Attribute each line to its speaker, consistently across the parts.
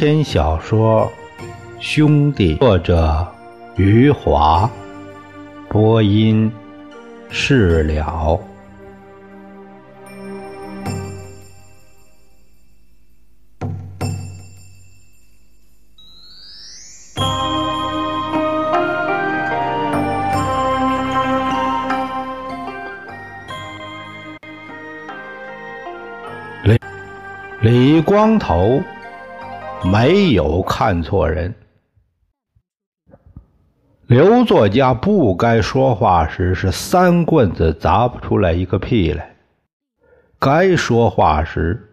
Speaker 1: 长篇小说《兄弟》，作者余华，播音释了。李李光头。没有看错人。刘作家不该说话时是三棍子砸不出来一个屁来，该说话时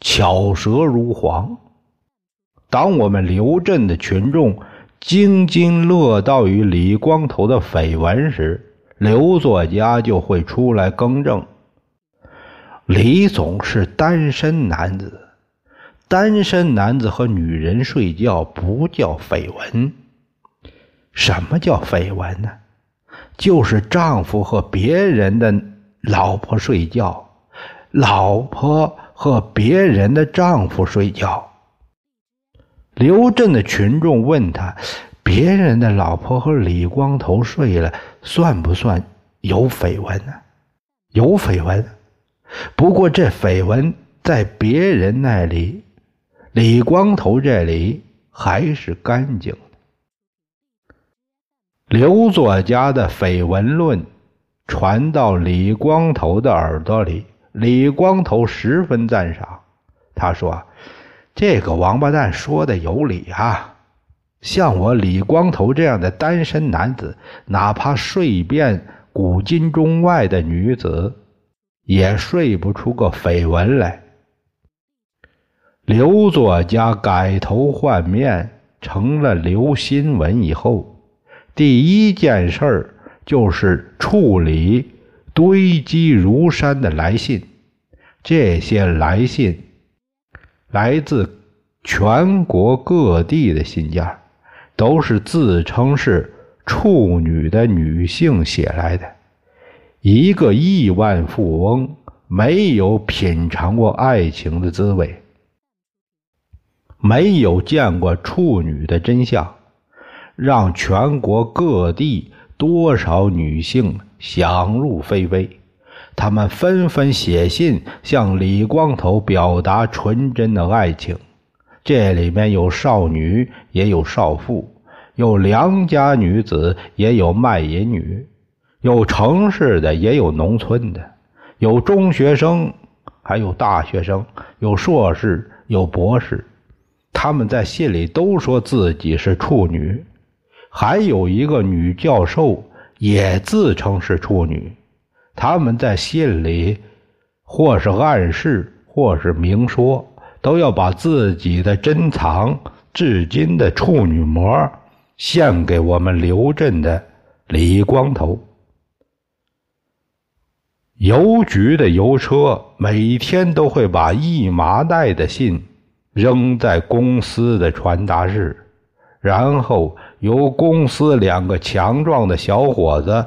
Speaker 1: 巧舌如簧。当我们刘镇的群众津津乐道于李光头的绯闻时，刘作家就会出来更正：李总是单身男子。单身男子和女人睡觉不叫绯闻。什么叫绯闻呢？就是丈夫和别人的老婆睡觉，老婆和别人的丈夫睡觉。刘镇的群众问他：“别人的老婆和李光头睡了，算不算有绯闻呢？”有绯闻，不过这绯闻在别人那里。李光头这里还是干净的。刘作家的绯闻论传到李光头的耳朵里，李光头十分赞赏。他说：“这个王八蛋说的有理啊！像我李光头这样的单身男子，哪怕睡遍古今中外的女子，也睡不出个绯闻来。”刘作家改头换面成了刘新闻以后，第一件事儿就是处理堆积如山的来信。这些来信来自全国各地的信件，都是自称是处女的女性写来的。一个亿万富翁没有品尝过爱情的滋味。没有见过处女的真相，让全国各地多少女性想入非非。他们纷纷写信向李光头表达纯真的爱情。这里面有少女，也有少妇，有良家女子，也有卖淫女，有城市的，也有农村的，有中学生，还有大学生，有硕士，有博士。他们在信里都说自己是处女，还有一个女教授也自称是处女。他们在信里或是暗示，或是明说，都要把自己的珍藏至今的处女膜献给我们刘镇的李光头。邮局的邮车每天都会把一麻袋的信。扔在公司的传达室，然后由公司两个强壮的小伙子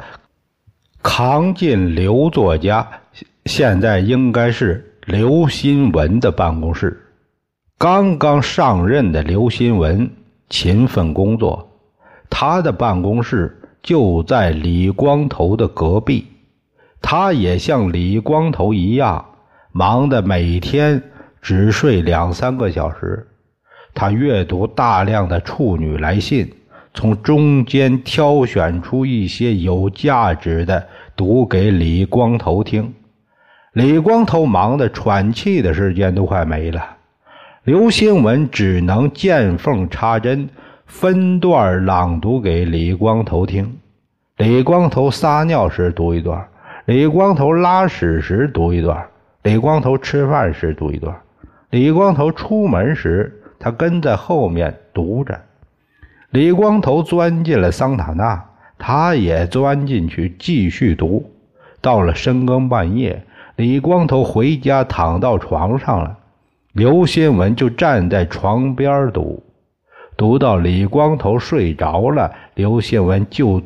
Speaker 1: 扛进刘作家（现在应该是刘新文的办公室）。刚刚上任的刘新文勤奋工作，他的办公室就在李光头的隔壁。他也像李光头一样，忙得每天。只睡两三个小时，他阅读大量的处女来信，从中间挑选出一些有价值的读给李光头听。李光头忙得喘气的时间都快没了，刘新文只能见缝插针，分段朗读给李光头听。李光头撒尿时读一段，李光头拉屎时读一段，李光头吃饭时读一段。李光头出门时，他跟在后面读着。李光头钻进了桑塔纳，他也钻进去继续读。到了深更半夜，李光头回家躺到床上了，刘新文就站在床边读。读到李光头睡着了，刘新文就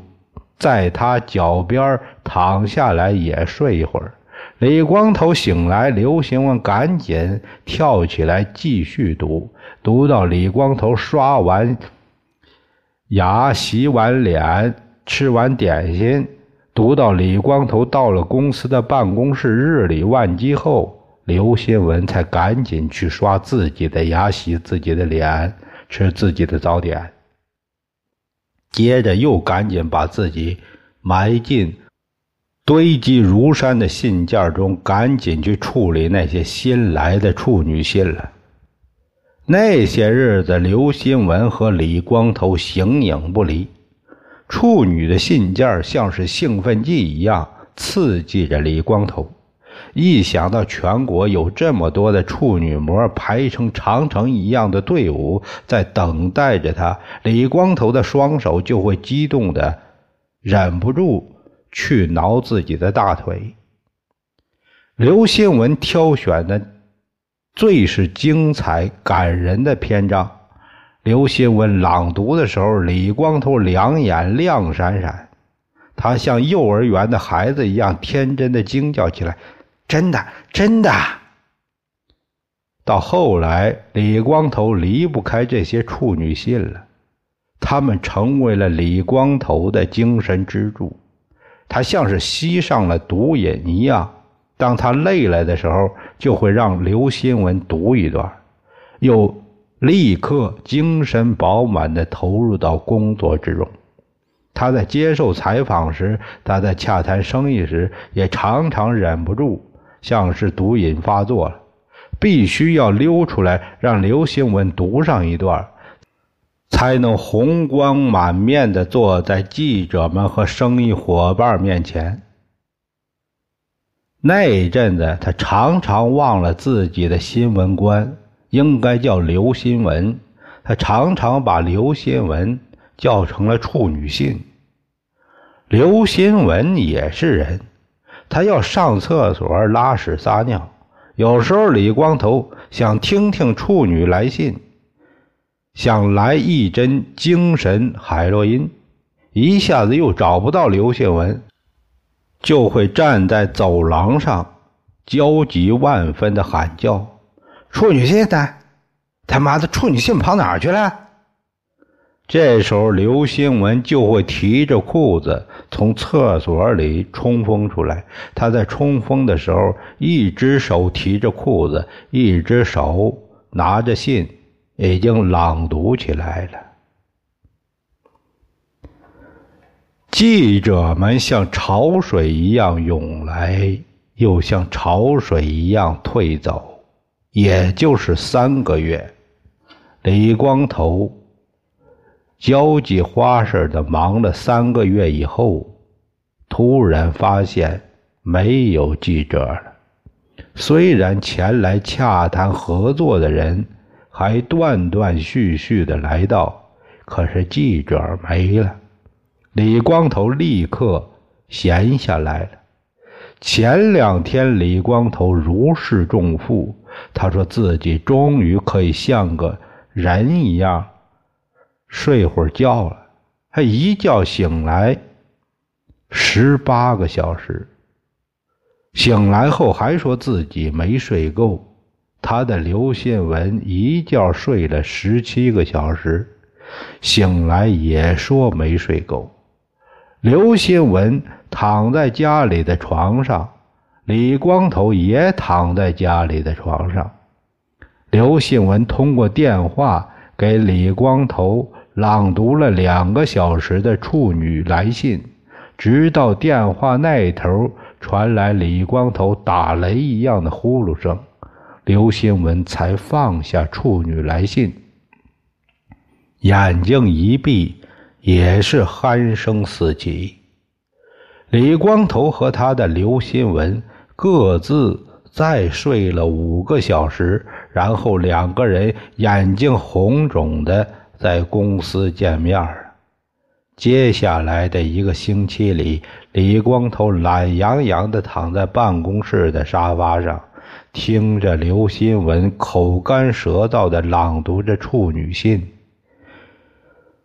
Speaker 1: 在他脚边躺下来也睡一会儿。李光头醒来，刘兴文赶紧跳起来继续读。读到李光头刷完牙、洗完脸、吃完点心，读到李光头到了公司的办公室，日理万机后，刘新文才赶紧去刷自己的牙、洗自己的脸、吃自己的早点，接着又赶紧把自己埋进。堆积如山的信件中，赶紧去处理那些新来的处女信了。那些日子，刘新文和李光头形影不离，处女的信件像是兴奋剂一样刺激着李光头。一想到全国有这么多的处女膜排成长城一样的队伍在等待着他，李光头的双手就会激动的忍不住。去挠自己的大腿。刘新文挑选的最是精彩感人的篇章。刘新文朗读的时候，李光头两眼亮闪闪，他像幼儿园的孩子一样天真的惊叫起来：“真的，真的！”到后来，李光头离不开这些处女信了，他们成为了李光头的精神支柱。他像是吸上了毒瘾一样，当他累了的时候，就会让刘新文读一段，又立刻精神饱满地投入到工作之中。他在接受采访时，他在洽谈生意时，也常常忍不住，像是毒瘾发作了，必须要溜出来让刘新文读上一段。才能红光满面地坐在记者们和生意伙伴面前。那一阵子，他常常忘了自己的新闻官应该叫刘新文，他常常把刘新文叫成了处女信。刘新文也是人，他要上厕所、拉屎、撒尿，有时候李光头想听听处女来信。想来一针精神海洛因，一下子又找不到刘新文，就会站在走廊上，焦急万分的喊叫：“处女信呢？他妈的处女信跑哪儿去了？”这时候，刘新文就会提着裤子从厕所里冲锋出来。他在冲锋的时候，一只手提着裤子，一只手拿着信。已经朗读起来了。记者们像潮水一样涌来，又像潮水一样退走，也就是三个月。李光头交际花似的忙了三个月以后，突然发现没有记者了。虽然前来洽谈合作的人。还断断续续的来到，可是记者没了。李光头立刻闲下来了。前两天，李光头如释重负，他说自己终于可以像个人一样睡会儿觉了。他一觉醒来十八个小时，醒来后还说自己没睡够。他的刘新文一觉睡了十七个小时，醒来也说没睡够。刘新文躺在家里的床上，李光头也躺在家里的床上。刘新文通过电话给李光头朗读了两个小时的处女来信，直到电话那头传来李光头打雷一样的呼噜声。刘新文才放下处女来信，眼睛一闭，也是鼾声四起。李光头和他的刘新文各自再睡了五个小时，然后两个人眼睛红肿的在公司见面了。接下来的一个星期里，李光头懒洋洋的躺在办公室的沙发上。听着刘新文口干舌燥的朗读着处女信，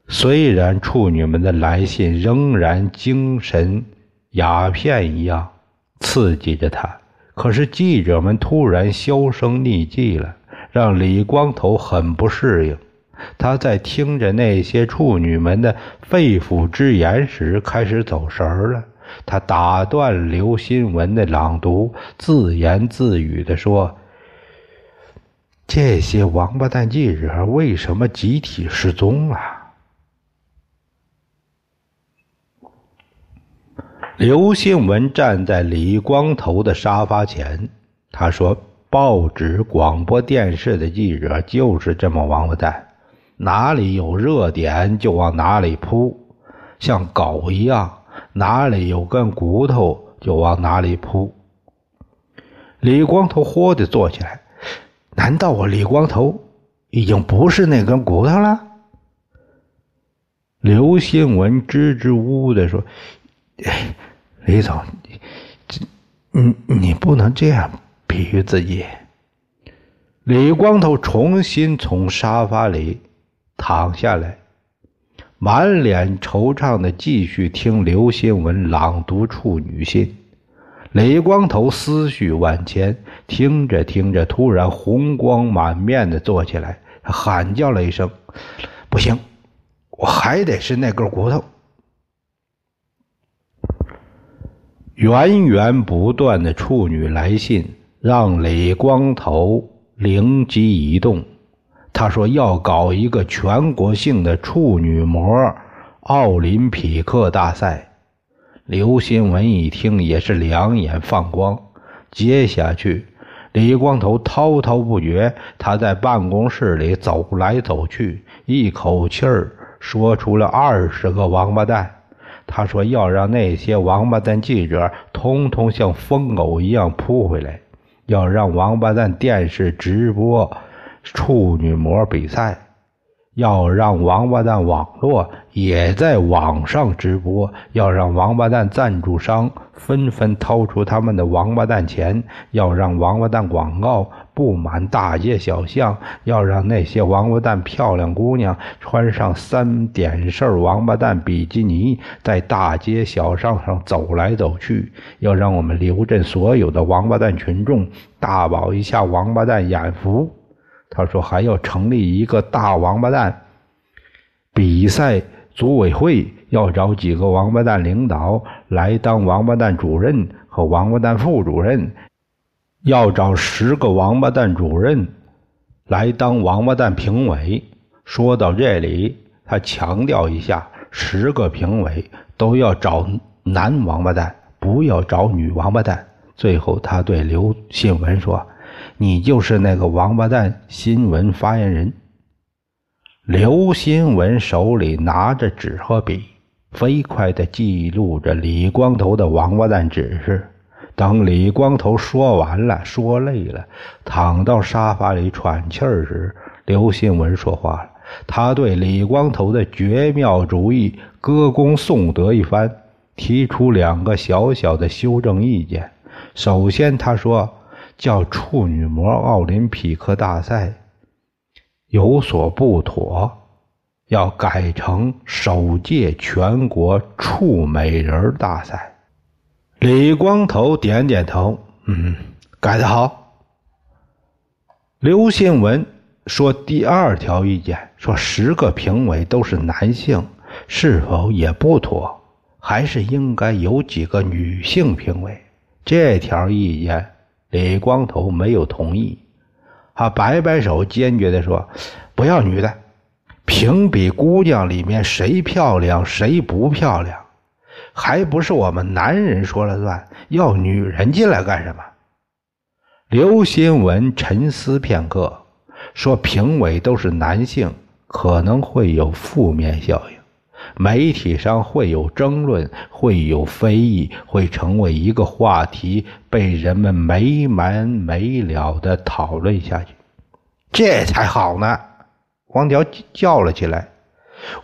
Speaker 1: 虽然处女们的来信仍然精神鸦片一样刺激着他，可是记者们突然销声匿迹了，让李光头很不适应。他在听着那些处女们的肺腑之言时，开始走神儿了。他打断刘新文的朗读，自言自语地说：“这些王八蛋记者为什么集体失踪了？”刘新文站在李光头的沙发前，他说：“报纸、广播电视的记者就是这么王八蛋，哪里有热点就往哪里扑，像狗一样。”哪里有根骨头就往哪里扑。李光头豁地坐起来，难道我李光头已经不是那根骨头了？刘新文支支吾吾的说：“李总，你你你不能这样比喻自己。”李光头重新从沙发里躺下来。满脸惆怅的继续听刘新文朗读处女信，李光头思绪万千，听着听着，突然红光满面的坐起来，喊叫了一声：“不行，我还得是那根骨头！”源源不断的处女来信让李光头灵机一动。他说要搞一个全国性的处女膜奥林匹克大赛。刘新文一听也是两眼放光。接下去，李光头滔滔不绝，他在办公室里走来走去，一口气儿说出了二十个王八蛋。他说要让那些王八蛋记者通通像疯狗一样扑回来，要让王八蛋电视直播。处女膜比赛要让王八蛋网络也在网上直播，要让王八蛋赞助商纷纷掏出他们的王八蛋钱，要让王八蛋广告布满大街小巷，要让那些王八蛋漂亮姑娘穿上三点式王八蛋比基尼，在大街小巷上走来走去，要让我们刘镇所有的王八蛋群众大饱一下王八蛋眼福。他说还要成立一个大王八蛋比赛组委会，要找几个王八蛋领导来当王八蛋主任和王八蛋副主任，要找十个王八蛋主任来当王八蛋评委。说到这里，他强调一下，十个评委都要找男王八蛋，不要找女王八蛋。最后，他对刘新文说。你就是那个王八蛋新闻发言人。刘新文手里拿着纸和笔，飞快地记录着李光头的王八蛋指示。等李光头说完了，说累了，躺到沙发里喘气儿时，刘新文说话了。他对李光头的绝妙主意歌功颂德一番，提出两个小小的修正意见。首先，他说。叫处女膜奥林匹克大赛有所不妥，要改成首届全国处美人大赛。李光头点点头，嗯，改得好。刘新文说：“第二条意见，说十个评委都是男性，是否也不妥？还是应该有几个女性评委？”这条意见。李光头没有同意，他摆摆手，坚决地说：“不要女的，评比姑娘里面谁漂亮谁不漂亮，还不是我们男人说了算？要女人进来干什么？”刘新文沉思片刻，说：“评委都是男性，可能会有负面效应。”媒体上会有争论，会有非议，会成为一个话题，被人们没完没了的讨论下去。这才好呢！黄条叫了起来：“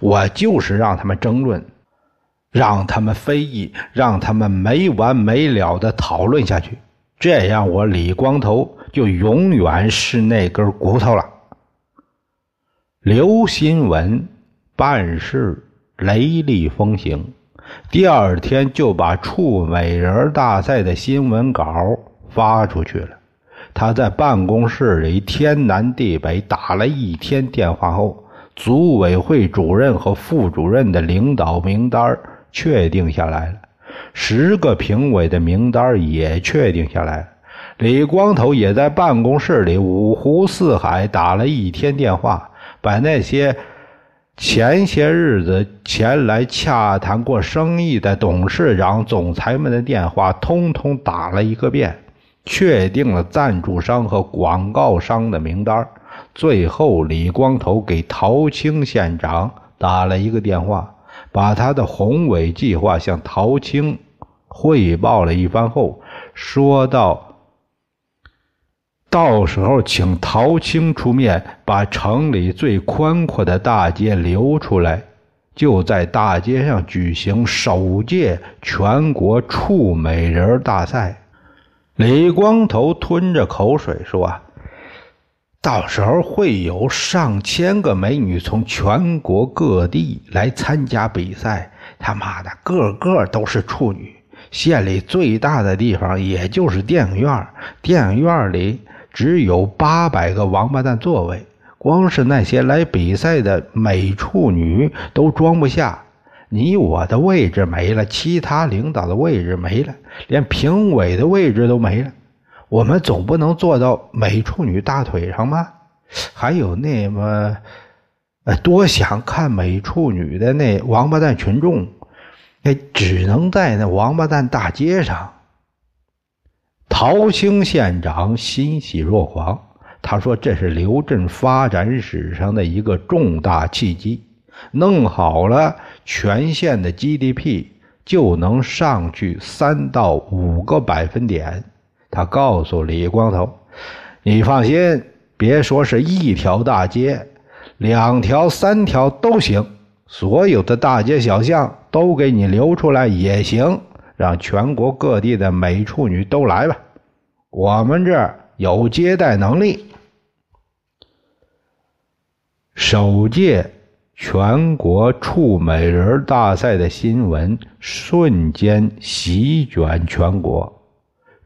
Speaker 1: 我就是让他们争论，让他们非议，让他们没完没了的讨论下去。这样，我李光头就永远是那根骨头了。”刘新文办事。雷厉风行，第二天就把处美人大赛的新闻稿发出去了。他。在办公室里天南地北打了一天电话后，组委会主任和副主任的领导名单确定下来了，十个评委的名单也确定下来了。李光头也在办公室里五湖四海打了一天电话，把那些前些日子前来洽谈过生意的董事长、总裁们的电话通通打了一个遍，确定了赞助商和广告商的名单。最后，李光头给陶青县长打了一个电话，把他的宏伟计划向陶青汇报了一番后，说道。到时候请陶青出面，把城里最宽阔的大街留出来，就在大街上举行首届全国处美人大赛。李光头吞着口水说：“到时候会有上千个美女从全国各地来参加比赛，他妈的个个都是处女。县里最大的地方也就是电影院，电影院里。”只有八百个王八蛋座位，光是那些来比赛的美处女都装不下。你我的位置没了，其他领导的位置没了，连评委的位置都没了。我们总不能坐到美处女大腿上吗？还有那么多想看美处女的那王八蛋群众，那只能在那王八蛋大街上。陶青县长欣喜若狂，他说：“这是刘镇发展史上的一个重大契机，弄好了，全县的 GDP 就能上去三到五个百分点。”他告诉李光头：“你放心，别说是一条大街，两条、三条都行，所有的大街小巷都给你留出来也行。”让全国各地的美处女都来吧，我们这儿有接待能力。首届全国处美人大赛的新闻瞬间席卷全国，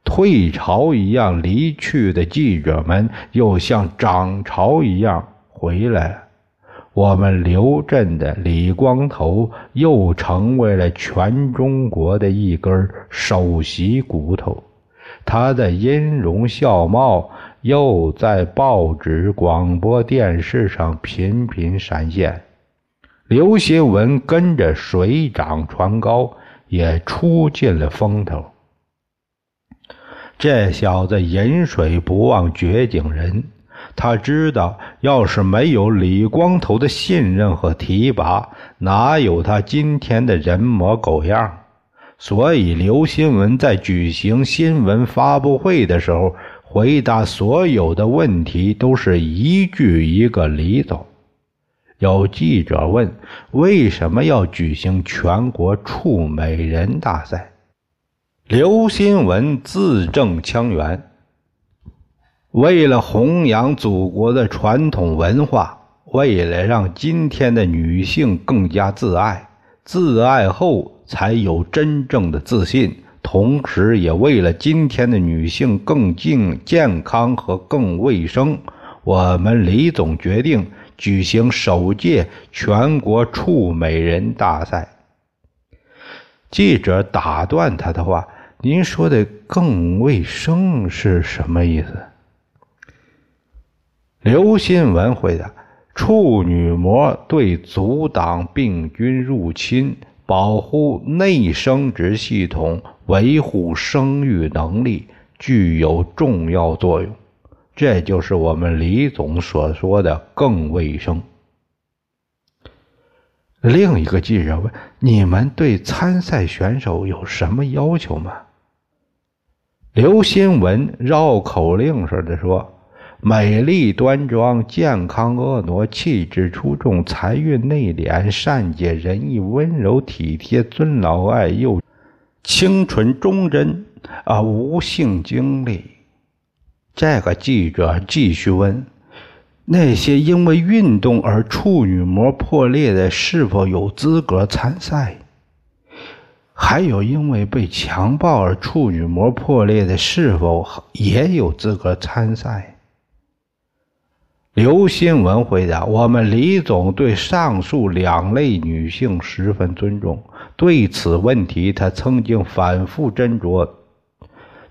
Speaker 1: 退潮一样离去的记者们又像涨潮一样回来了。我们刘镇的李光头又成为了全中国的一根首席骨头，他的音容笑貌又在报纸、广播电视上频频闪现。刘新文跟着水涨船高，也出尽了风头。这小子饮水不忘掘井人。他知道，要是没有李光头的信任和提拔，哪有他今天的人模狗样？所以，刘新文在举行新闻发布会的时候，回答所有的问题都是一句一个“李总”。有记者问：“为什么要举行全国处美人大赛？”刘新文字正腔圆。为了弘扬祖国的传统文化，为了让今天的女性更加自爱，自爱后才有真正的自信，同时也为了今天的女性更健健康和更卫生，我们李总决定举行首届全国处美人大赛。记者打断他的话：“您说的更卫生是什么意思？”刘新文回答：“处女膜对阻挡病菌入侵、保护内生殖系统、维护生育能力具有重要作用。这就是我们李总所说的更卫生。”另一个记者问：“你们对参赛选手有什么要求吗？”刘新文绕口令似的说。美丽端庄、健康婀娜、气质出众、财运内敛、善解人意、温柔体贴、尊老爱幼、清纯忠贞啊，无性经历。这个记者继续问：那些因为运动而处女膜破裂的，是否有资格参赛？还有因为被强暴而处女膜破裂的，是否也有资格参赛？刘新文回答：“我们李总对上述两类女性十分尊重。对此问题，他曾经反复斟酌，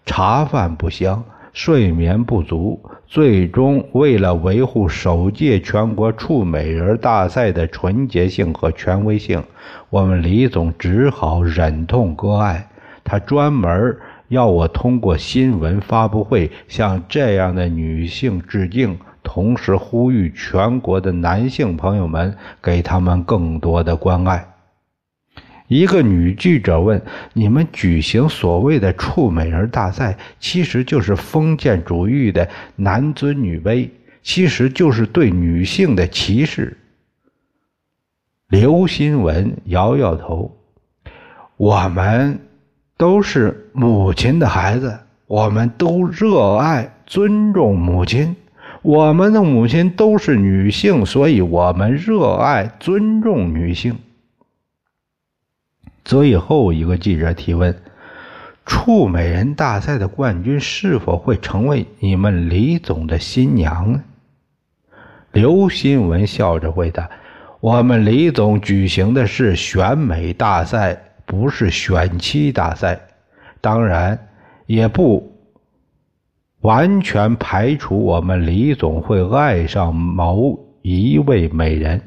Speaker 1: 茶饭不香，睡眠不足，最终为了维护首届全国处美人大赛的纯洁性和权威性，我们李总只好忍痛割爱。他专门要我通过新闻发布会向这样的女性致敬。”同时呼吁全国的男性朋友们给他们更多的关爱。一个女记者问：“你们举行所谓的处美人大赛，其实就是封建主义的男尊女卑，其实就是对女性的歧视。”刘新文摇摇头：“我们都是母亲的孩子，我们都热爱、尊重母亲。”我们的母亲都是女性，所以我们热爱、尊重女性。最后一个记者提问：处美人大赛的冠军是否会成为你们李总的新娘呢？刘新文笑着回答：“我们李总举行的是选美大赛，不是选妻大赛，当然也不。”完全排除我们李总会爱上某一位美人，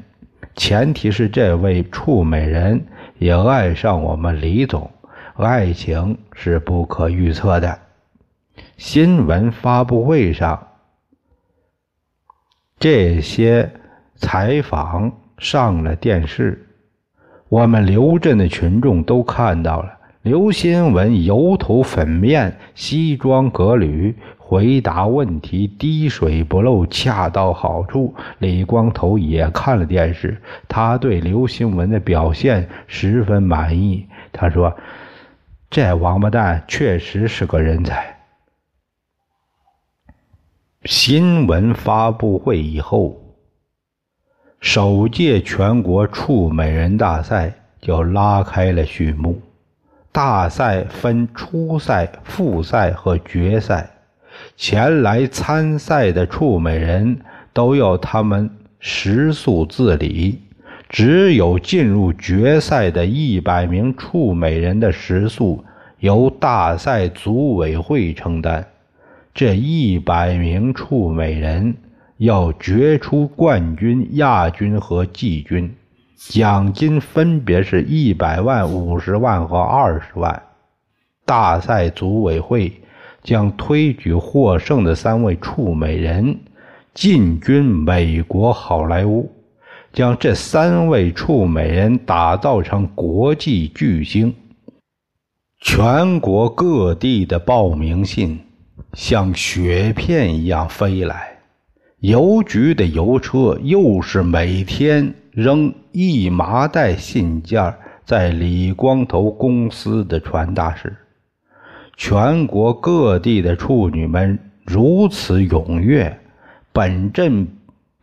Speaker 1: 前提是这位处美人也爱上我们李总。爱情是不可预测的。新闻发布会上，这些采访上了电视，我们刘镇的群众都看到了。刘新文油头粉面，西装革履。回答问题滴水不漏，恰到好处。李光头也看了电视，他对刘新文的表现十分满意。他说：“这王八蛋确实是个人才。”新闻发布会以后，首届全国处美人大赛就拉开了序幕。大赛分初赛、复赛和决赛。前来参赛的处美人都要他们食宿自理，只有进入决赛的一百名处美人的食宿由大赛组委会承担。这一百名处美人要决出冠军、亚军和季军，奖金分别是一百万、五十万和二十万。大赛组委会。将推举获胜的三位处美人进军美国好莱坞，将这三位处美人打造成国际巨星。全国各地的报名信像雪片一样飞来，邮局的邮车又是每天扔一麻袋信件在李光头公司的传达室。全国各地的处女们如此踊跃，本镇、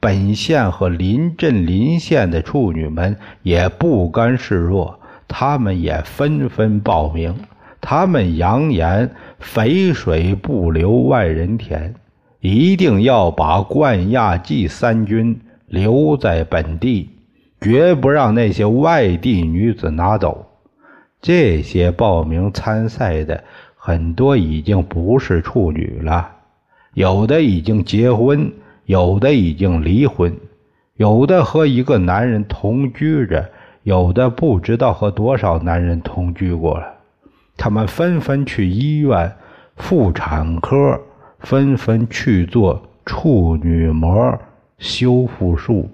Speaker 1: 本县和邻镇、邻县的处女们也不甘示弱，他们也纷纷报名。他们扬言：“肥水不流外人田，一定要把冠亚季三军留在本地，绝不让那些外地女子拿走。”这些报名参赛的。很多已经不是处女了，有的已经结婚，有的已经离婚，有的和一个男人同居着，有的不知道和多少男人同居过了。他们纷纷去医院妇产科，纷纷去做处女膜修复术。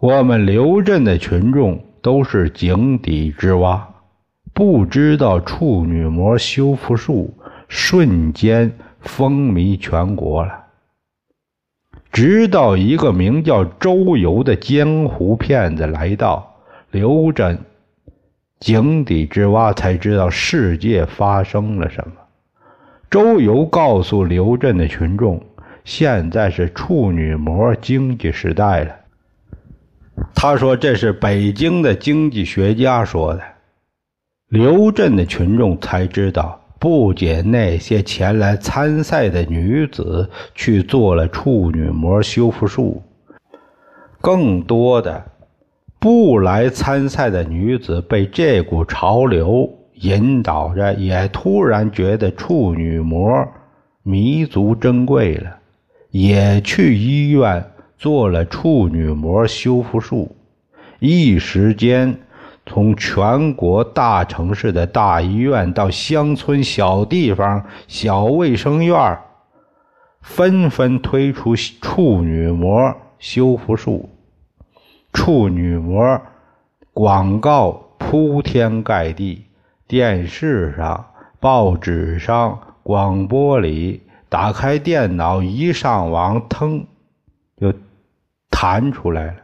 Speaker 1: 我们刘镇的群众都是井底之蛙。不知道处女膜修复术瞬间风靡全国了。直到一个名叫周游的江湖骗子来到刘镇井底之蛙，才知道世界发生了什么。周游告诉刘镇的群众：“现在是处女膜经济时代了。”他说：“这是北京的经济学家说的。”刘镇的群众才知道，不仅那些前来参赛的女子去做了处女膜修复术，更多的不来参赛的女子被这股潮流引导着，也突然觉得处女膜弥足珍贵了，也去医院做了处女膜修复术，一时间。从全国大城市的大医院到乡村小地方小卫生院纷纷推出处女膜修复术，处女膜广告铺天盖地，电视上、报纸上、广播里，打开电脑一上网，腾就弹出来了，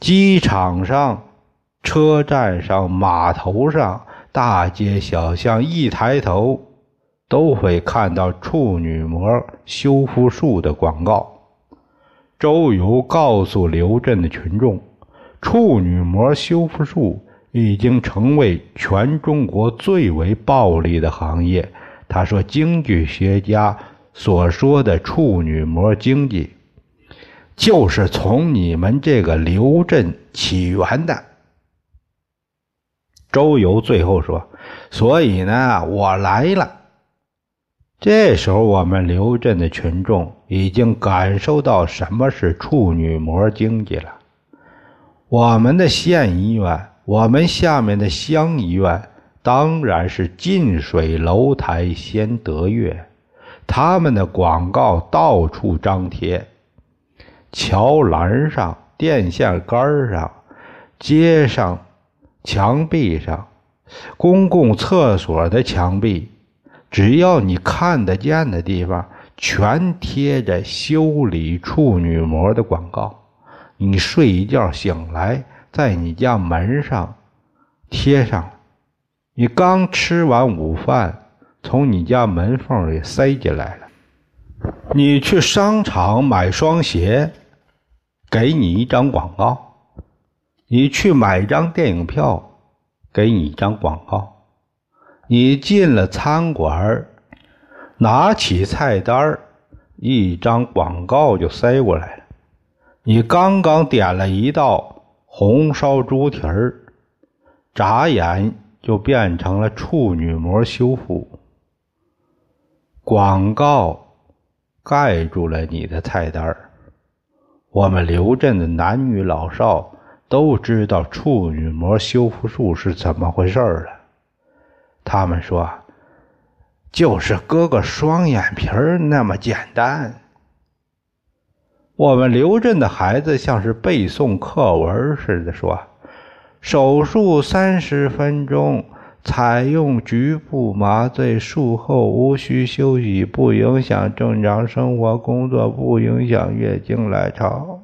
Speaker 1: 机场上。车站上、码头上、大街小巷，一抬头都会看到处女膜修复术的广告。周游告诉刘镇的群众，处女膜修复术已经成为全中国最为暴利的行业。他说：“经济学家所说的处女膜经济，就是从你们这个刘镇起源的。”周游最后说：“所以呢，我来了。”这时候，我们刘镇的群众已经感受到什么是处女膜经济了。我们的县医院，我们下面的乡医院，当然是近水楼台先得月。他们的广告到处张贴，桥栏上、电线杆上、街上。墙壁上，公共厕所的墙壁，只要你看得见的地方，全贴着修理处女膜的广告。你睡一觉醒来，在你家门上贴上。你刚吃完午饭，从你家门缝里塞进来了。你去商场买双鞋，给你一张广告。你去买张电影票，给你一张广告。你进了餐馆，拿起菜单一张广告就塞过来了。你刚刚点了一道红烧猪蹄儿，眨眼就变成了处女膜修复。广告盖住了你的菜单我们刘镇的男女老少。都知道处女膜修复术是怎么回事了。他们说，就是割个双眼皮儿那么简单。我们刘镇的孩子像是背诵课文似的说：“手术三十分钟，采用局部麻醉，术后无需休息，不影响正常生活工作，不影响月经来潮。”